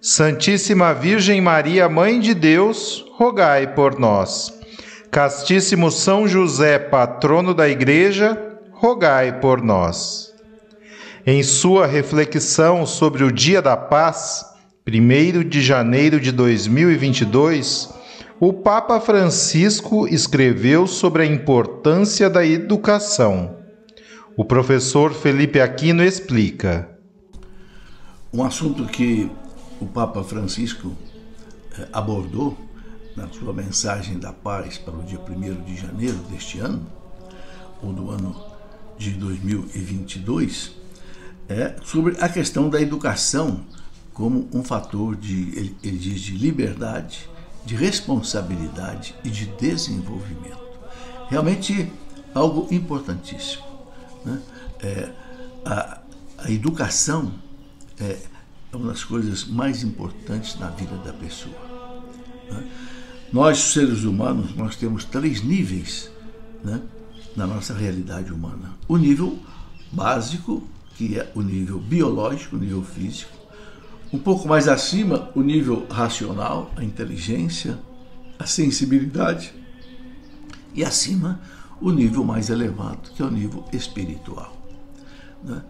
Santíssima Virgem Maria, Mãe de Deus, rogai por nós. Castíssimo São José, patrono da Igreja, rogai por nós. Em sua reflexão sobre o Dia da Paz, 1 de janeiro de 2022, o Papa Francisco escreveu sobre a importância da educação. O professor Felipe Aquino explica. Um assunto que o Papa Francisco eh, abordou na sua mensagem da paz para o dia 1 de janeiro deste ano, ou do ano de 2022, é sobre a questão da educação como um fator de, ele, ele diz, de liberdade, de responsabilidade e de desenvolvimento. Realmente algo importantíssimo. Né? É, a, a educação é, é uma das coisas mais importantes na vida da pessoa. Né? Nós, seres humanos, nós temos três níveis né, na nossa realidade humana. O nível básico, que é o nível biológico, o nível físico. Um pouco mais acima, o nível racional, a inteligência, a sensibilidade. E acima, o nível mais elevado, que é o nível espiritual. Né?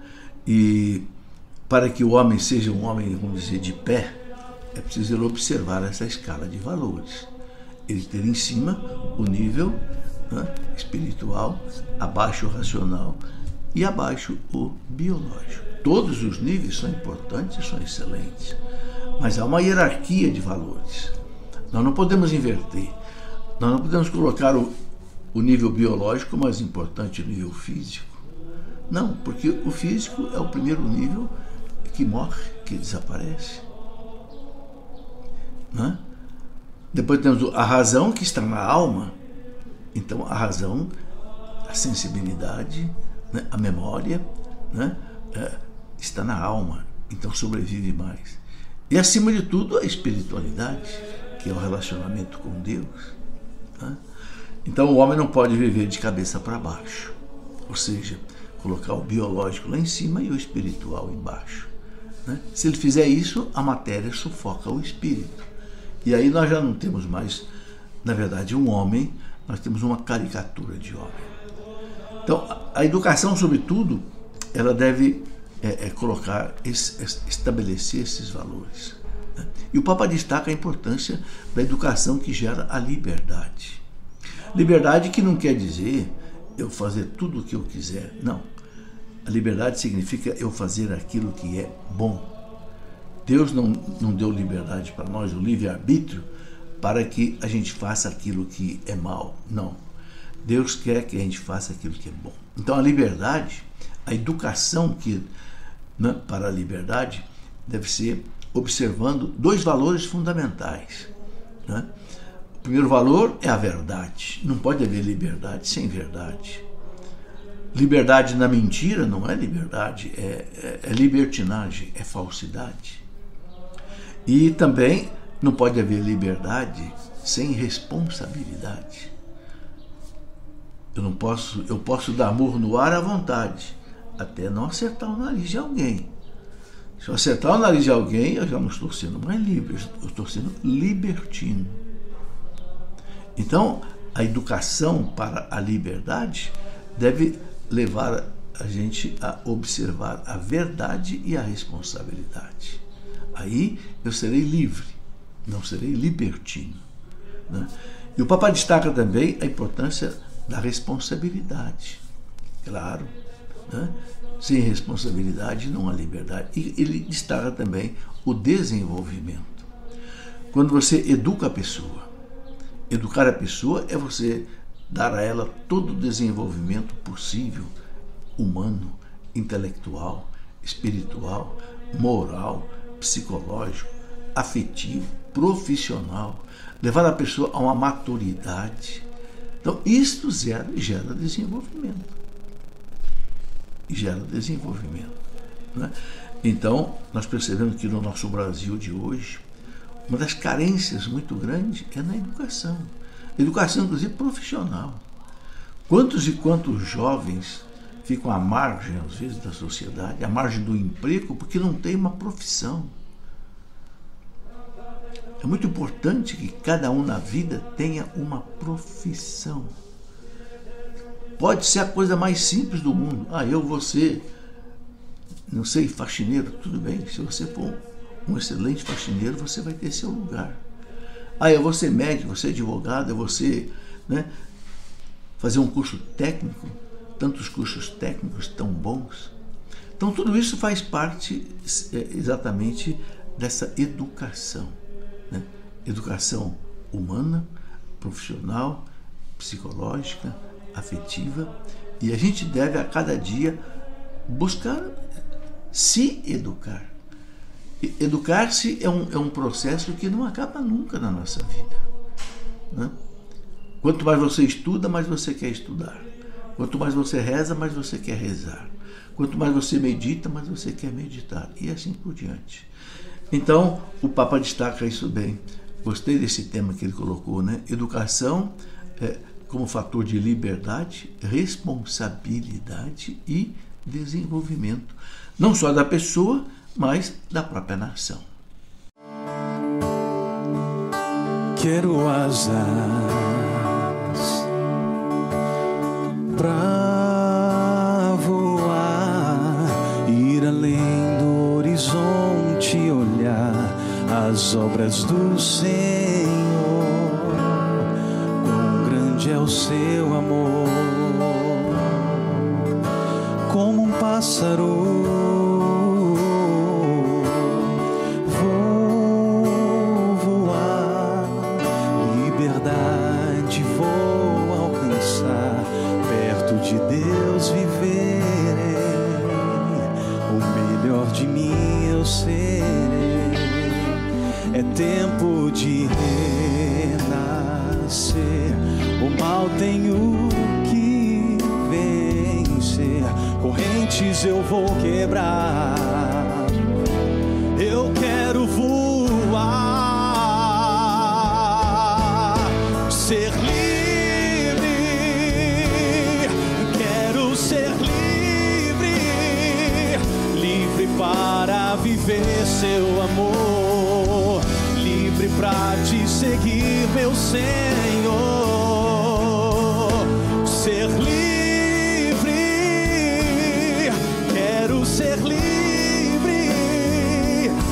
E para que o homem seja um homem, vamos dizer, de pé, é preciso ele observar essa escala de valores. Ele ter em cima o nível né, espiritual, abaixo o racional e abaixo o biológico. Todos os níveis são importantes, são excelentes, mas há uma hierarquia de valores. Nós não podemos inverter. Nós não podemos colocar o, o nível biológico mais importante o nível físico. Não, porque o físico é o primeiro nível que morre, que desaparece. Né? Depois temos a razão que está na alma. Então, a razão, a sensibilidade, né? a memória, né? é, está na alma. Então, sobrevive mais. E, acima de tudo, a espiritualidade, que é o relacionamento com Deus. Né? Então, o homem não pode viver de cabeça para baixo. Ou seja, colocar o biológico lá em cima e o espiritual embaixo. Né? Se ele fizer isso, a matéria sufoca o espírito. E aí nós já não temos mais, na verdade, um homem, nós temos uma caricatura de homem. Então, a educação, sobretudo, ela deve é, é, colocar, esse, estabelecer esses valores. Né? E o Papa destaca a importância da educação que gera a liberdade. Liberdade que não quer dizer eu fazer tudo o que eu quiser, não a liberdade significa eu fazer aquilo que é bom. Deus não, não deu liberdade para nós, o livre-arbítrio, para que a gente faça aquilo que é mal. Não. Deus quer que a gente faça aquilo que é bom. Então a liberdade, a educação que né, para a liberdade deve ser observando dois valores fundamentais. Né? O primeiro valor é a verdade. Não pode haver liberdade sem verdade. Liberdade na mentira não é liberdade, é, é, é libertinagem, é falsidade. E também não pode haver liberdade sem responsabilidade. Eu não posso, eu posso dar murro no ar à vontade, até não acertar o nariz de alguém. Se eu acertar o nariz de alguém, eu já não estou sendo mais livre, eu estou sendo libertino. Então, a educação para a liberdade deve levar a gente a observar a verdade e a responsabilidade. Aí eu serei livre, não serei libertino. Né? E o Papa destaca também a importância da responsabilidade. claro. Né? Sem responsabilidade não há liberdade. E ele destaca também o desenvolvimento. Quando você educa a pessoa, educar a pessoa é você dar a ela todo o desenvolvimento possível, humano, intelectual, espiritual, moral, psicológico, afetivo, profissional, levar a pessoa a uma maturidade. Então, isto gera, gera desenvolvimento. Gera desenvolvimento. Né? Então, nós percebemos que no nosso Brasil de hoje, uma das carências muito grandes é na educação. Educação, inclusive, profissional. Quantos e quantos jovens ficam à margem, às vezes, da sociedade, à margem do emprego, porque não tem uma profissão. É muito importante que cada um na vida tenha uma profissão. Pode ser a coisa mais simples do mundo. Ah, eu vou ser, não sei, faxineiro, tudo bem. Se você for um excelente faxineiro, você vai ter seu lugar. Ah, eu vou ser médico, vou ser advogado, eu vou ser, né, fazer um curso técnico tantos cursos técnicos tão bons. Então, tudo isso faz parte é, exatamente dessa educação. Né? Educação humana, profissional, psicológica, afetiva. E a gente deve a cada dia buscar se educar. Educar-se é um, é um processo que não acaba nunca na nossa vida. Né? Quanto mais você estuda, mais você quer estudar. Quanto mais você reza, mais você quer rezar. Quanto mais você medita, mais você quer meditar. E assim por diante. Então, o Papa destaca isso bem. Gostei desse tema que ele colocou, né? Educação é, como fator de liberdade, responsabilidade e desenvolvimento. Não só da pessoa, mas da própria nação. Quero azar pra voar, ir além do horizonte, olhar as obras do Senhor. Quão grande é o seu amor, como um pássaro tempo de renascer. O mal tenho que vencer, correntes eu vou quebrar. Eu quero voar, viver seu amor pra te seguir, meu Senhor. Ser livre, quero ser livre.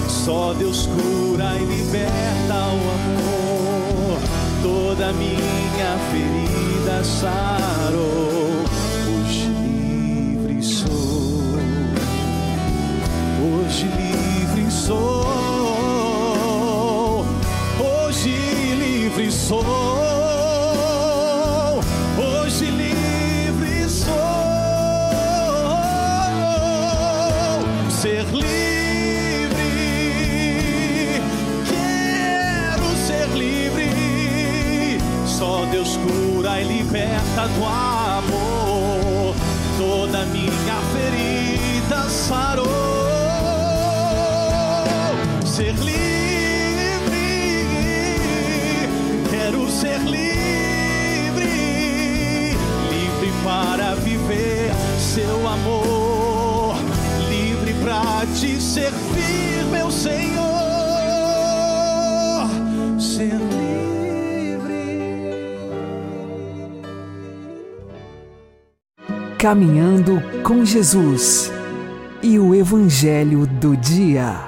Só Deus cura e liberta o amor. Toda minha ferida sarou. Sou. Caminhando com Jesus e o Evangelho do Dia.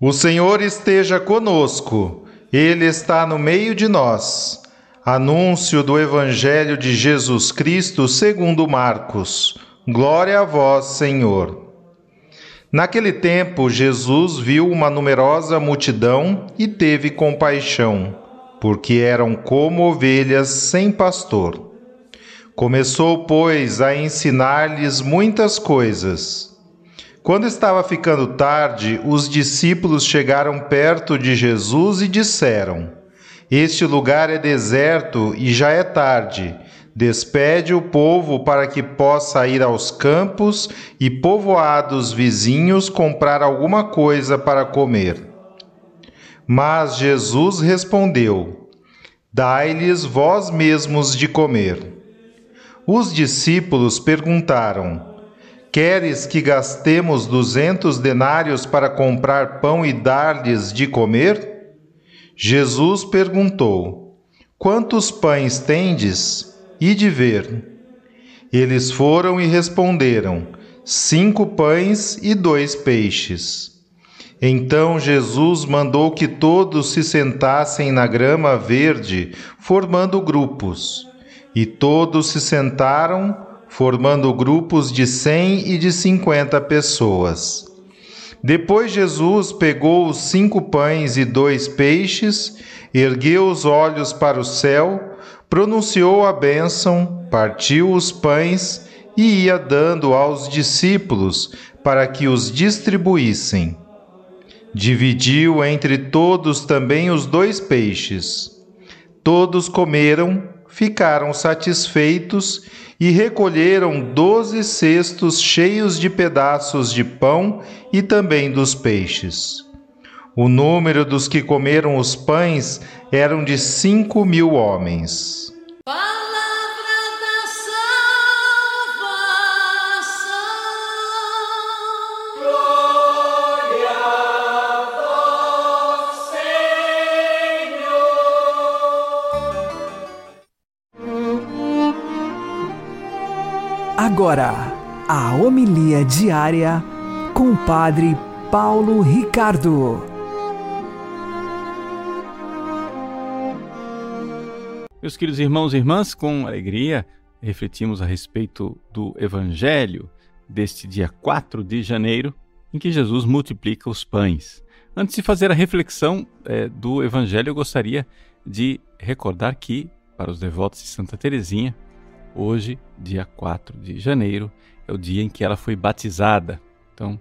O Senhor esteja conosco, Ele está no meio de nós. Anúncio do Evangelho de Jesus Cristo segundo Marcos. Glória a vós, Senhor. Naquele tempo, Jesus viu uma numerosa multidão e teve compaixão, porque eram como ovelhas sem pastor. Começou, pois, a ensinar-lhes muitas coisas. Quando estava ficando tarde, os discípulos chegaram perto de Jesus e disseram: este lugar é deserto e já é tarde. Despede o povo para que possa ir aos campos e povoados vizinhos comprar alguma coisa para comer. Mas Jesus respondeu: Dai-lhes vós mesmos de comer. Os discípulos perguntaram: Queres que gastemos duzentos denários para comprar pão e dar-lhes de comer? Jesus perguntou: Quantos pães tendes? E de ver. Eles foram e responderam: Cinco pães e dois peixes. Então Jesus mandou que todos se sentassem na grama verde, formando grupos. E todos se sentaram, formando grupos de cem e de cinquenta pessoas. Depois Jesus pegou os cinco pães e dois peixes, ergueu os olhos para o céu, pronunciou a bênção, partiu os pães e ia dando aos discípulos para que os distribuíssem. Dividiu entre todos também os dois peixes. Todos comeram, ficaram satisfeitos e recolheram doze cestos cheios de pedaços de pão e também dos peixes. O número dos que comeram os pães eram de cinco mil homens. Agora, a homilia diária com o Padre Paulo Ricardo. Meus queridos irmãos e irmãs, com alegria refletimos a respeito do Evangelho deste dia 4 de janeiro, em que Jesus multiplica os pães. Antes de fazer a reflexão é, do Evangelho, eu gostaria de recordar que, para os devotos de Santa Teresinha, Hoje, dia 4 de janeiro, é o dia em que ela foi batizada. Então,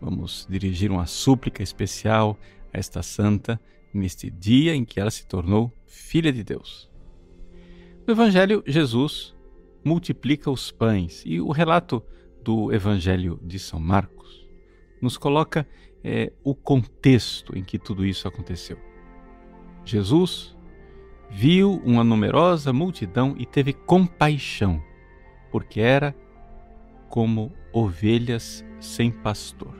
vamos dirigir uma súplica especial a esta santa neste dia em que ela se tornou filha de Deus. No Evangelho, Jesus multiplica os pães e o relato do Evangelho de São Marcos nos coloca é, o contexto em que tudo isso aconteceu. Jesus viu uma numerosa multidão e teve compaixão, porque era como ovelhas sem pastor.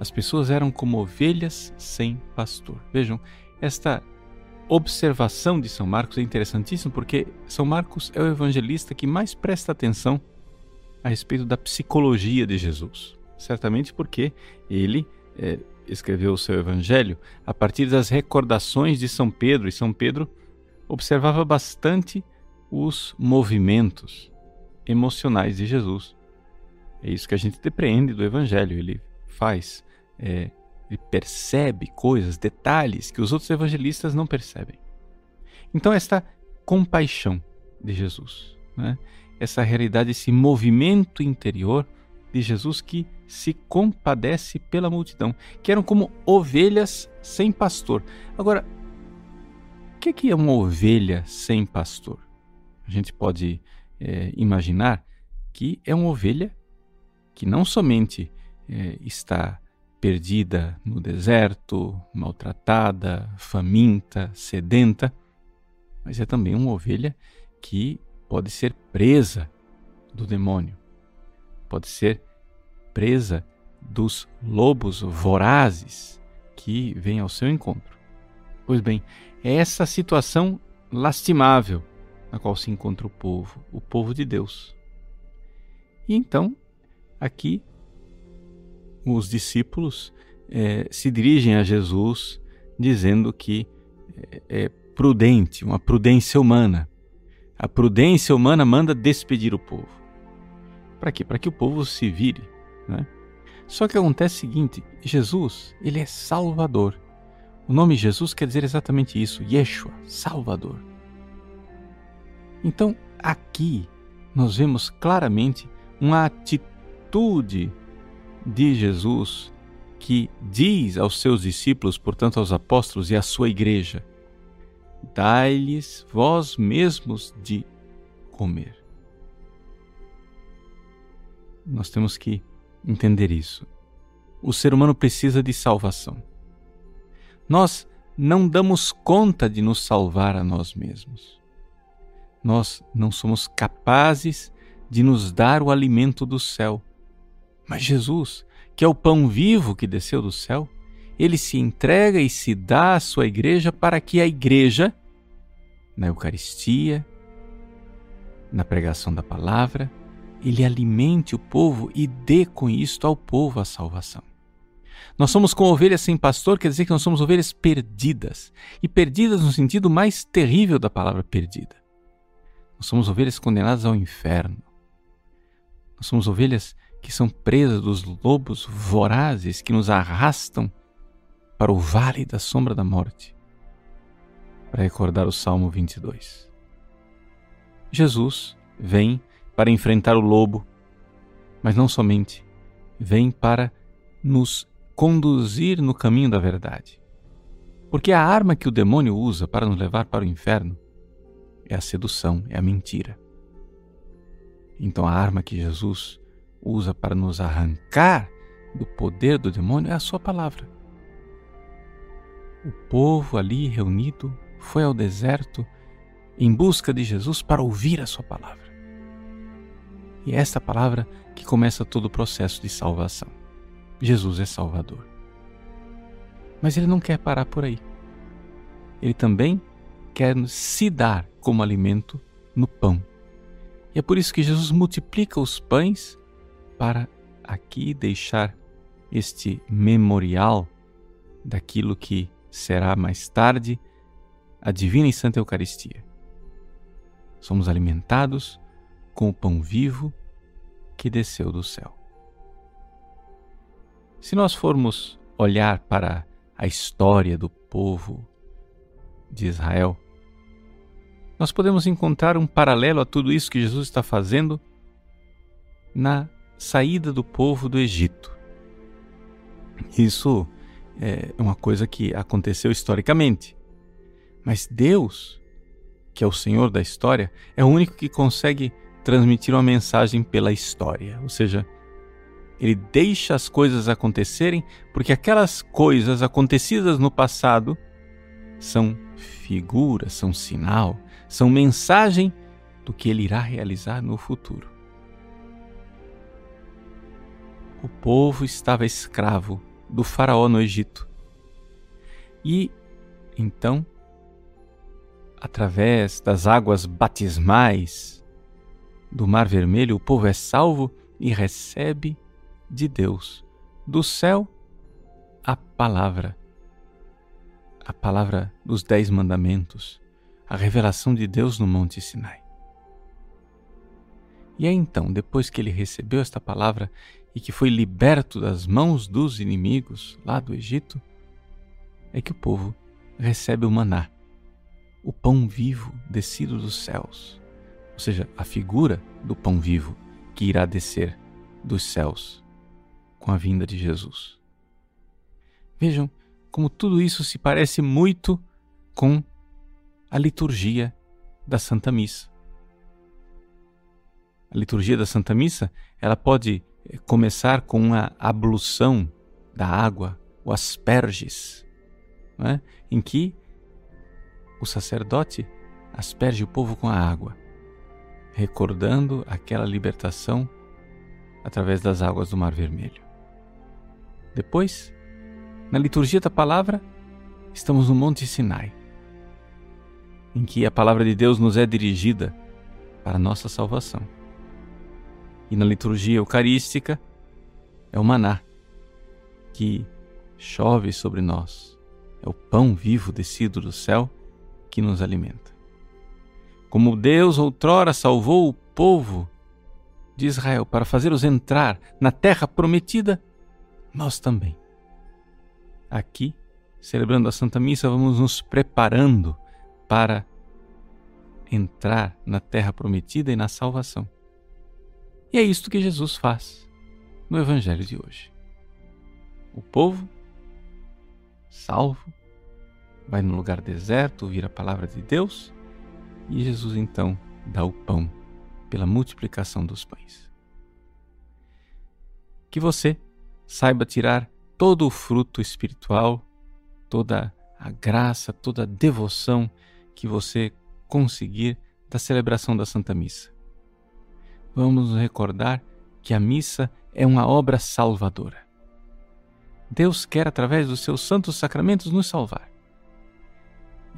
As pessoas eram como ovelhas sem pastor. Vejam, esta observação de São Marcos é interessantíssima porque São Marcos é o evangelista que mais presta atenção a respeito da psicologia de Jesus. Certamente porque ele é, escreveu o seu evangelho a partir das recordações de São Pedro, e São Pedro observava bastante os movimentos emocionais de Jesus. É isso que a gente depreende do evangelho. Ele faz, é, ele percebe coisas, detalhes que os outros evangelistas não percebem. Então, esta compaixão de Jesus, né? essa realidade, esse movimento interior de Jesus que se compadece pela multidão, que eram como ovelhas sem pastor. Agora, o que é uma ovelha sem pastor? A gente pode é, imaginar que é uma ovelha que não somente é, está perdida no deserto, maltratada, faminta, sedenta, mas é também uma ovelha que pode ser presa do demônio, pode ser presa dos lobos vorazes que vêm ao seu encontro. Pois bem, é essa situação lastimável na qual se encontra o povo, o povo de Deus. E então, aqui, os discípulos é, se dirigem a Jesus dizendo que é, é prudente, uma prudência humana. A prudência humana manda despedir o povo. Para quê? Para que o povo se vire. Né? Só que acontece o seguinte: Jesus, ele é Salvador. O nome Jesus quer dizer exatamente isso, Yeshua, Salvador. Então, aqui nós vemos claramente uma atitude de Jesus que diz aos seus discípulos, portanto aos apóstolos e à sua igreja: Dai-lhes vós mesmos de comer. Nós temos que entender isso. O ser humano precisa de salvação. Nós não damos conta de nos salvar a nós mesmos. Nós não somos capazes de nos dar o alimento do céu. Mas Jesus, que é o pão vivo que desceu do céu, ele se entrega e se dá à sua igreja para que a igreja, na Eucaristia, na pregação da palavra, ele alimente o povo e dê com isto ao povo a salvação. Nós somos como ovelhas sem pastor, quer dizer que nós somos ovelhas perdidas. E perdidas no sentido mais terrível da palavra perdida. Nós somos ovelhas condenadas ao inferno. Nós somos ovelhas que são presas dos lobos vorazes que nos arrastam para o vale da sombra da morte. Para recordar o Salmo 22. Jesus vem para enfrentar o lobo, mas não somente, vem para nos conduzir no caminho da verdade. Porque a arma que o demônio usa para nos levar para o inferno é a sedução, é a mentira. Então a arma que Jesus usa para nos arrancar do poder do demônio é a sua palavra. O povo ali reunido foi ao deserto em busca de Jesus para ouvir a sua palavra. E é esta palavra que começa todo o processo de salvação. Jesus é Salvador. Mas ele não quer parar por aí. Ele também quer se dar como alimento no pão. E é por isso que Jesus multiplica os pães para aqui deixar este memorial daquilo que será mais tarde a divina e santa Eucaristia. Somos alimentados com o pão vivo que desceu do céu. Se nós formos olhar para a história do povo de Israel, nós podemos encontrar um paralelo a tudo isso que Jesus está fazendo na saída do povo do Egito. Isso é uma coisa que aconteceu historicamente. Mas Deus, que é o Senhor da história, é o único que consegue transmitir uma mensagem pela história, ou seja, ele deixa as coisas acontecerem porque aquelas coisas acontecidas no passado são figura, são sinal, são mensagem do que ele irá realizar no futuro. O povo estava escravo do Faraó no Egito. E então, através das águas batismais do Mar Vermelho, o povo é salvo e recebe de Deus, do céu, a palavra, a palavra dos Dez Mandamentos, a revelação de Deus no Monte Sinai. E é então, depois que ele recebeu esta palavra e que foi liberto das mãos dos inimigos lá do Egito, é que o povo recebe o maná, o pão vivo descido dos céus, ou seja, a figura do pão vivo que irá descer dos céus com a vinda de Jesus. Vejam como tudo isso se parece muito com a liturgia da Santa Missa. A liturgia da Santa Missa, ela pode eh, começar com uma ablução da água, o asperges, é? em que o sacerdote asperge o povo com a água, recordando aquela libertação através das águas do Mar Vermelho. Depois, na liturgia da palavra, estamos no Monte Sinai, em que a palavra de Deus nos é dirigida para nossa salvação. E na liturgia eucarística é o maná que chove sobre nós. É o pão vivo descido do céu que nos alimenta. Como Deus outrora salvou o povo de Israel para fazê-los entrar na terra prometida, nós também. Aqui, celebrando a Santa Missa, vamos nos preparando para entrar na terra prometida e na salvação. E é isto que Jesus faz no Evangelho de hoje. O povo, salvo, vai no lugar deserto ouvir a palavra de Deus e Jesus então dá o pão pela multiplicação dos pães. Que você saiba tirar todo o fruto espiritual, toda a graça, toda a devoção que você conseguir da celebração da Santa Missa. Vamos nos recordar que a missa é uma obra salvadora. Deus quer, através dos seus santos sacramentos, nos salvar.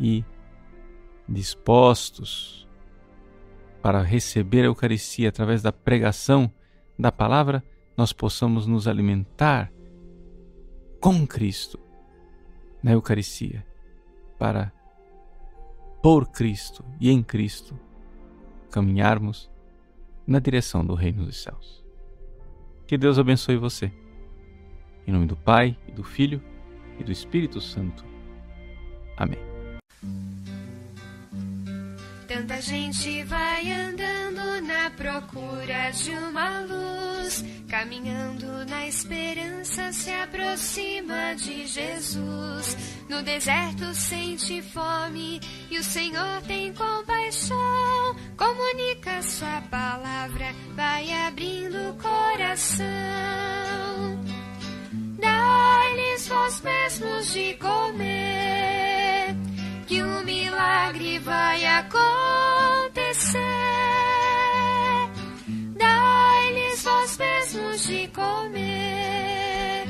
E, dispostos para receber a Eucaristia através da pregação da palavra, nós possamos nos alimentar com Cristo na Eucaristia para por Cristo e em Cristo caminharmos na direção do reino dos céus. Que Deus abençoe você. Em nome do Pai, e do Filho e do Espírito Santo. Amém. Tanta gente vai andando na procura de uma luz, caminhando na esperança, se aproxima de Jesus. No deserto sente fome e o Senhor tem compaixão. Comunica sua palavra, vai abrindo o coração. Dá-lhes vós mesmos de comer milagre vai acontecer. Dai-lhes vós mesmos de comer,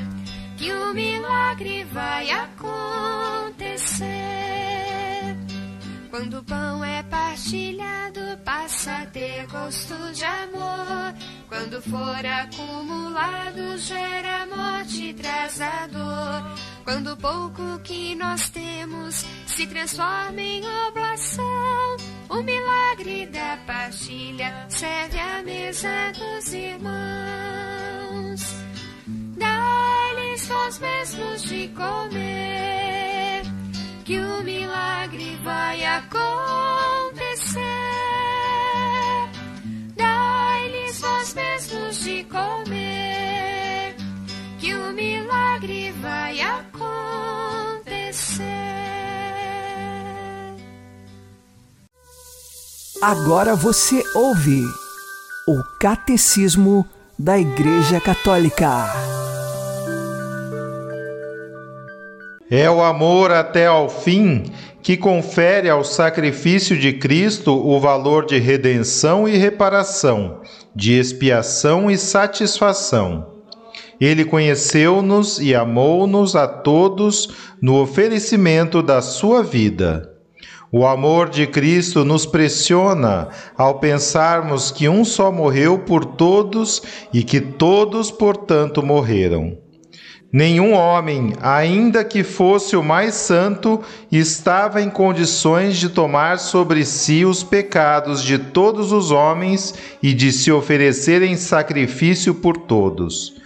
que um milagre vai acontecer. Quando o pão é partilhado, passa a ter gosto de amor. Quando for acumulado, gera morte e traz a dor. Quando o pouco que nós temos se transforma em oblação, o milagre da partilha serve à mesa dos irmãos. Dá-lhes vós mesmos de comer que o milagre vai acontecer. Agora você ouve o Catecismo da Igreja Católica. É o amor até ao fim que confere ao sacrifício de Cristo o valor de redenção e reparação, de expiação e satisfação. Ele conheceu-nos e amou-nos a todos no oferecimento da sua vida. O amor de Cristo nos pressiona ao pensarmos que um só morreu por todos e que todos, portanto, morreram. Nenhum homem, ainda que fosse o mais santo, estava em condições de tomar sobre si os pecados de todos os homens e de se oferecer em sacrifício por todos.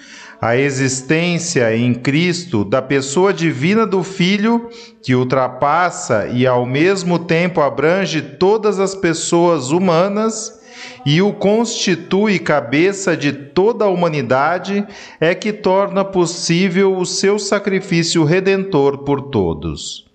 A existência em Cristo da pessoa divina do Filho, que ultrapassa e ao mesmo tempo abrange todas as pessoas humanas, e o constitui cabeça de toda a humanidade, é que torna possível o seu sacrifício redentor por todos.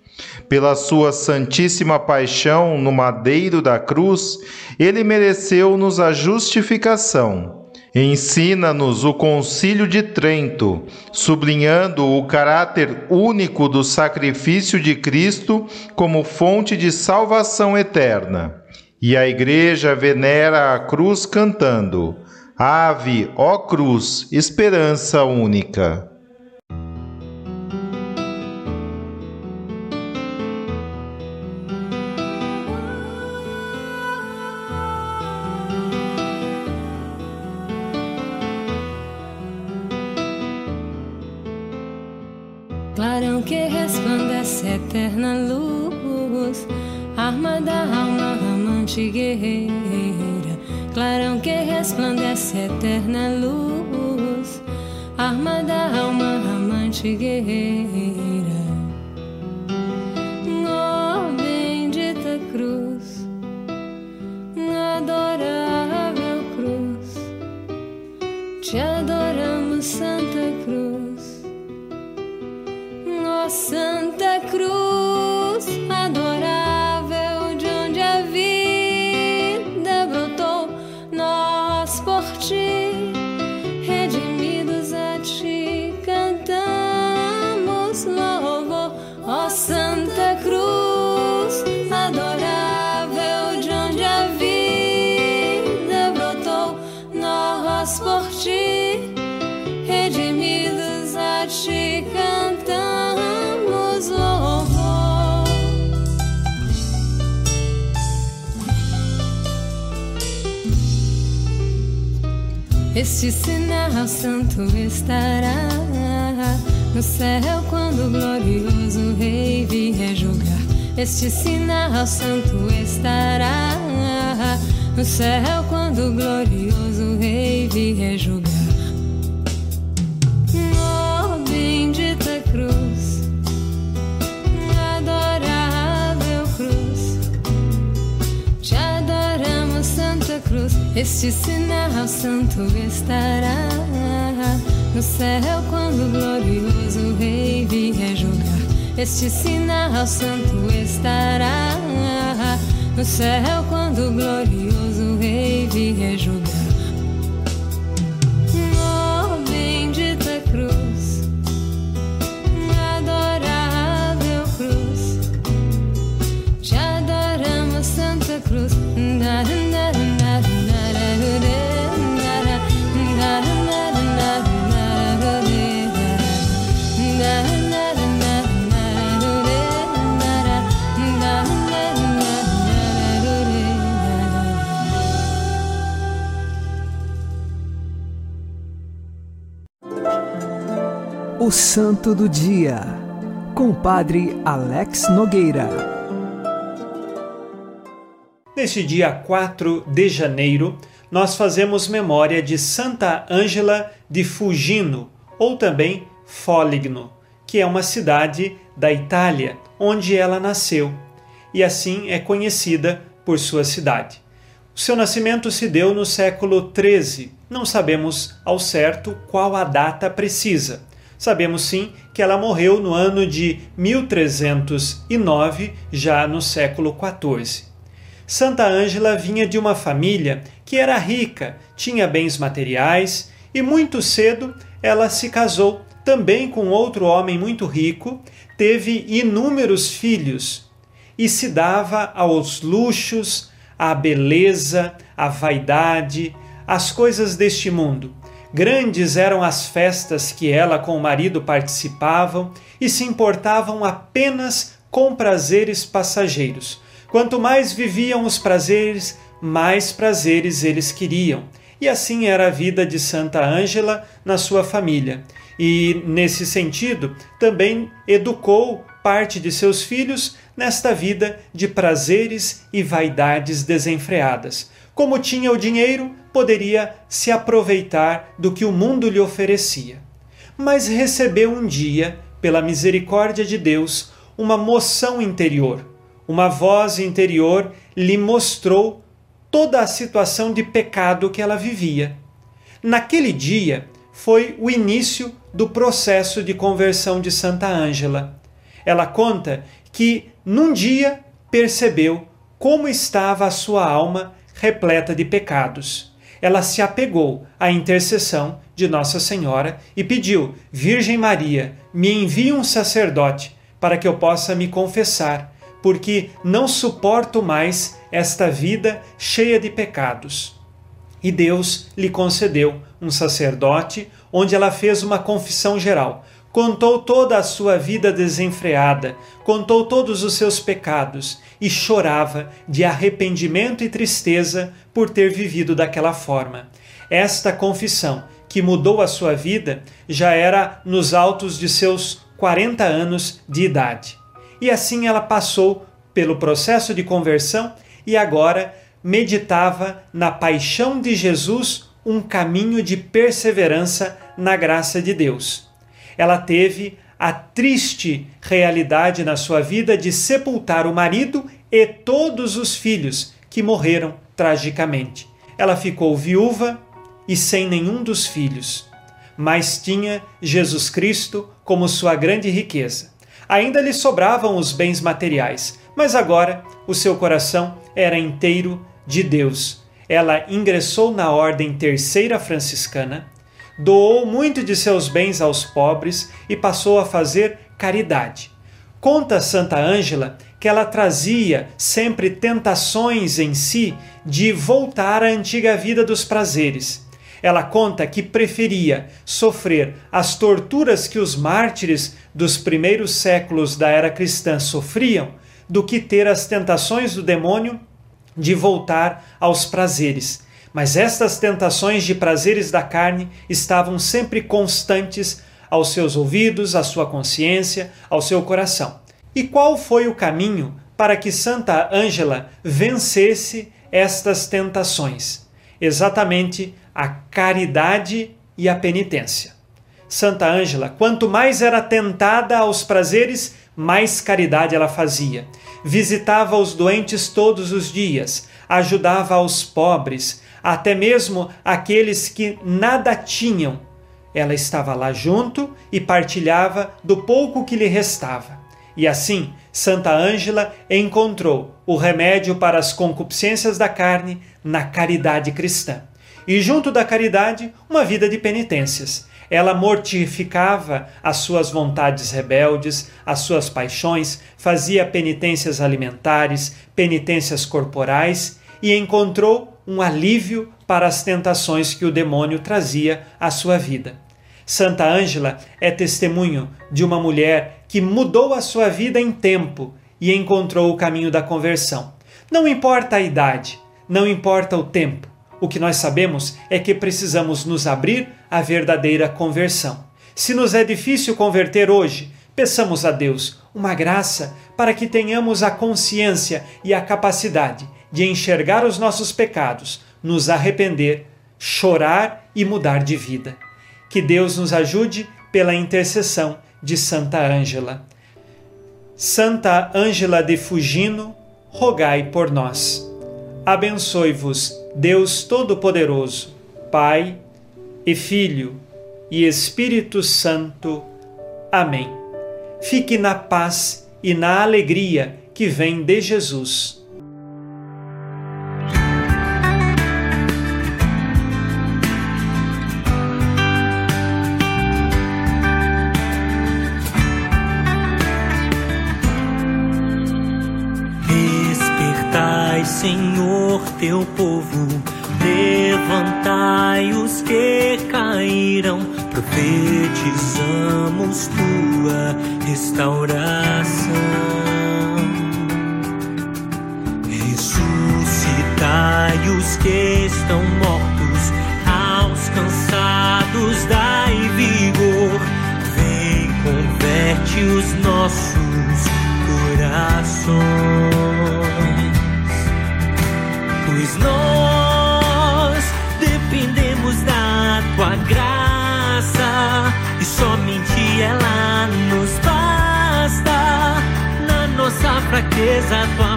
Pela sua santíssima paixão no madeiro da cruz, ele mereceu-nos a justificação. Ensina-nos o Concílio de Trento, sublinhando o caráter único do sacrifício de Cristo como fonte de salvação eterna. E a igreja venera a cruz cantando: Ave, ó cruz, esperança única. Este sinal santo estará no céu quando o glorioso Rei vier julgar. Oh, bendita cruz, adorável cruz. Te adoramos, Santa Cruz. Este sinal santo estará no céu quando o glorioso Rei vier julgar. Este sinal santo estará no céu quando o glorioso Rei vier julgar. O Santo do Dia, com o Padre Alex Nogueira. Neste dia 4 de janeiro, nós fazemos memória de Santa Ângela de Fugino, ou também Foligno, que é uma cidade da Itália, onde ela nasceu, e assim é conhecida por sua cidade. O seu nascimento se deu no século XIII. Não sabemos ao certo qual a data precisa. Sabemos sim que ela morreu no ano de 1309, já no século XIV. Santa Ângela vinha de uma família que era rica, tinha bens materiais e muito cedo ela se casou também com outro homem muito rico, teve inúmeros filhos e se dava aos luxos, à beleza, à vaidade, às coisas deste mundo. Grandes eram as festas que ela com o marido participavam e se importavam apenas com prazeres passageiros. Quanto mais viviam os prazeres, mais prazeres eles queriam. E assim era a vida de Santa Ângela na sua família. E, nesse sentido, também educou parte de seus filhos nesta vida de prazeres e vaidades desenfreadas. Como tinha o dinheiro, poderia se aproveitar do que o mundo lhe oferecia. Mas recebeu um dia, pela misericórdia de Deus, uma moção interior. Uma voz interior lhe mostrou toda a situação de pecado que ela vivia. Naquele dia foi o início do processo de conversão de Santa Ângela. Ela conta que num dia percebeu como estava a sua alma repleta de pecados. Ela se apegou à intercessão de Nossa Senhora e pediu: Virgem Maria, me envie um sacerdote para que eu possa me confessar, porque não suporto mais esta vida cheia de pecados. E Deus lhe concedeu um sacerdote, onde ela fez uma confissão geral, contou toda a sua vida desenfreada, contou todos os seus pecados e chorava de arrependimento e tristeza por ter vivido daquela forma. Esta confissão, que mudou a sua vida, já era nos altos de seus 40 anos de idade. E assim ela passou pelo processo de conversão e agora meditava na paixão de Jesus, um caminho de perseverança na graça de Deus. Ela teve a triste realidade na sua vida de sepultar o marido e todos os filhos que morreram tragicamente. Ela ficou viúva e sem nenhum dos filhos, mas tinha Jesus Cristo como sua grande riqueza. Ainda lhe sobravam os bens materiais, mas agora o seu coração era inteiro de Deus. Ela ingressou na Ordem Terceira Franciscana, doou muito de seus bens aos pobres e passou a fazer caridade. Conta Santa Ângela que ela trazia sempre tentações em si de voltar à antiga vida dos prazeres. Ela conta que preferia sofrer as torturas que os mártires dos primeiros séculos da era cristã sofriam do que ter as tentações do demônio de voltar aos prazeres. Mas estas tentações de prazeres da carne estavam sempre constantes aos seus ouvidos, à sua consciência, ao seu coração. E qual foi o caminho para que Santa Ângela vencesse estas tentações? Exatamente a caridade e a penitência. Santa Ângela, quanto mais era tentada aos prazeres, mais caridade ela fazia. Visitava os doentes todos os dias, ajudava aos pobres, até mesmo aqueles que nada tinham. Ela estava lá junto e partilhava do pouco que lhe restava. E assim, Santa Ângela encontrou o remédio para as concupiscências da carne na caridade cristã. E junto da caridade, uma vida de penitências ela mortificava as suas vontades rebeldes, as suas paixões, fazia penitências alimentares, penitências corporais e encontrou um alívio para as tentações que o demônio trazia à sua vida. Santa Ângela é testemunho de uma mulher que mudou a sua vida em tempo e encontrou o caminho da conversão. Não importa a idade, não importa o tempo, o que nós sabemos é que precisamos nos abrir à verdadeira conversão. Se nos é difícil converter hoje, peçamos a Deus uma graça para que tenhamos a consciência e a capacidade de enxergar os nossos pecados, nos arrepender, chorar e mudar de vida. Que Deus nos ajude pela intercessão de Santa Ângela. Santa Ângela de Fugino, rogai por nós. Abençoe-vos Deus Todo-Poderoso, Pai e Filho e Espírito Santo. Amém. Fique na paz e na alegria que vem de Jesus. Senhor, teu povo, levantai os que caíram, profetizamos tua restauração. Ressuscitai os que estão mortos, aos cansados dai vigor, vem, converte os nossos corações. Nós dependemos da tua graça e somente ela nos basta. Na nossa fraqueza, tua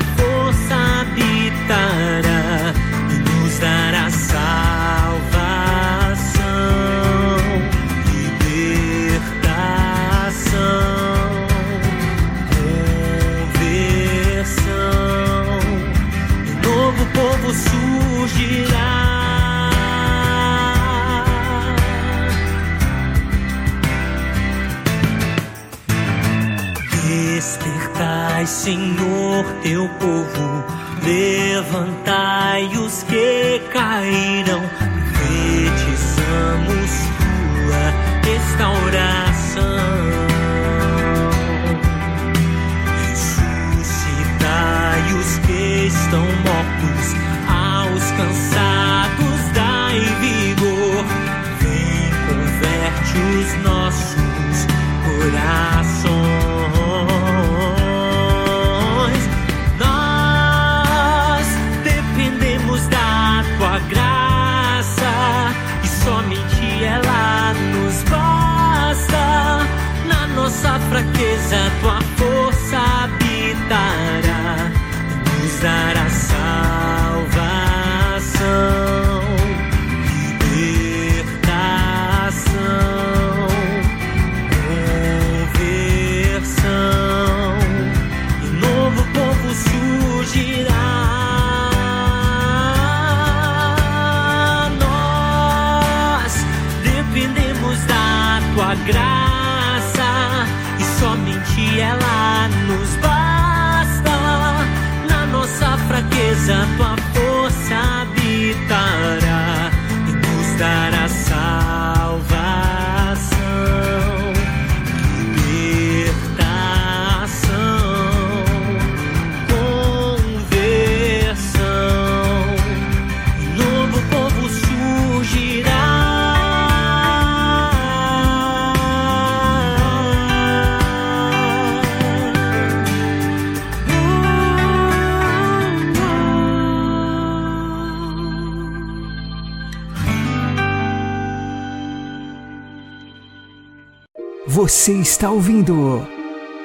Você está ouvindo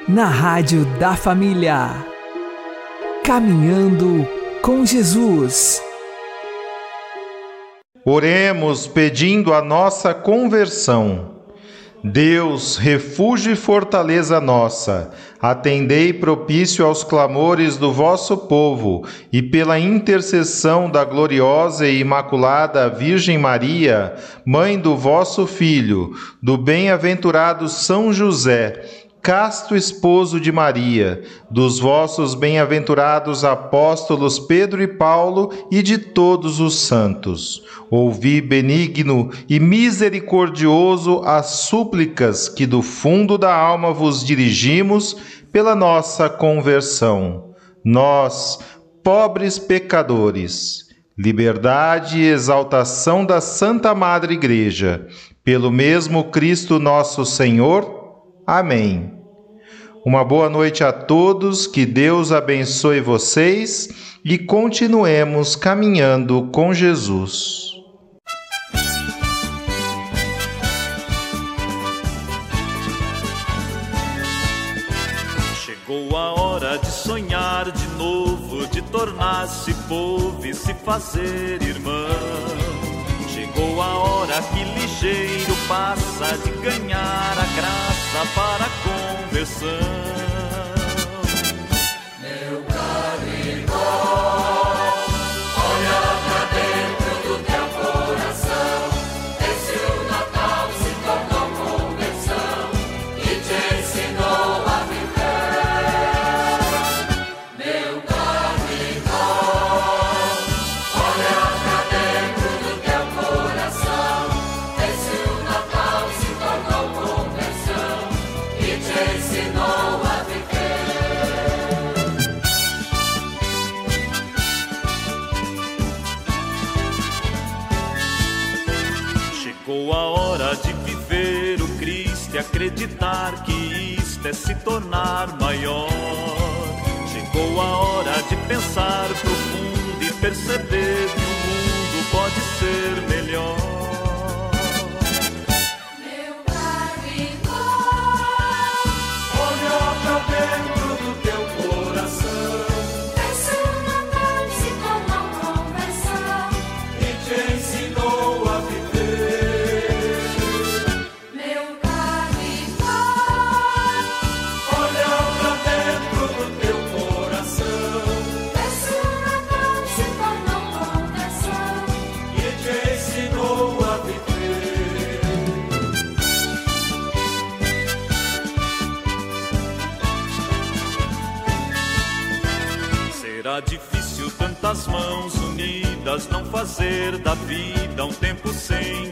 na Rádio da Família. Caminhando com Jesus. Oremos pedindo a nossa conversão. Deus, refúgio e fortaleza nossa, atendei propício aos clamores do vosso povo e pela intercessão da gloriosa e imaculada Virgem Maria, mãe do vosso Filho, do bem-aventurado São José, casto esposo de Maria, dos vossos bem-aventurados apóstolos Pedro e Paulo e de todos os santos. Ouvi benigno e misericordioso as súplicas que do fundo da alma vos dirigimos pela nossa conversão. Nós, pobres pecadores, liberdade e exaltação da Santa Madre Igreja, pelo mesmo Cristo nosso Senhor. Amém. Uma boa noite a todos, que Deus abençoe vocês e continuemos caminhando com Jesus. Chegou a hora de sonhar de novo, de tornar-se povo e se fazer irmão. Chegou a hora que ligeiro passa de ganhar a graça para a conversão. Se tornar maior. Chegou a hora de pensar profundo e perceber que o mundo pode ser melhor. Fazer da vida um tempo sem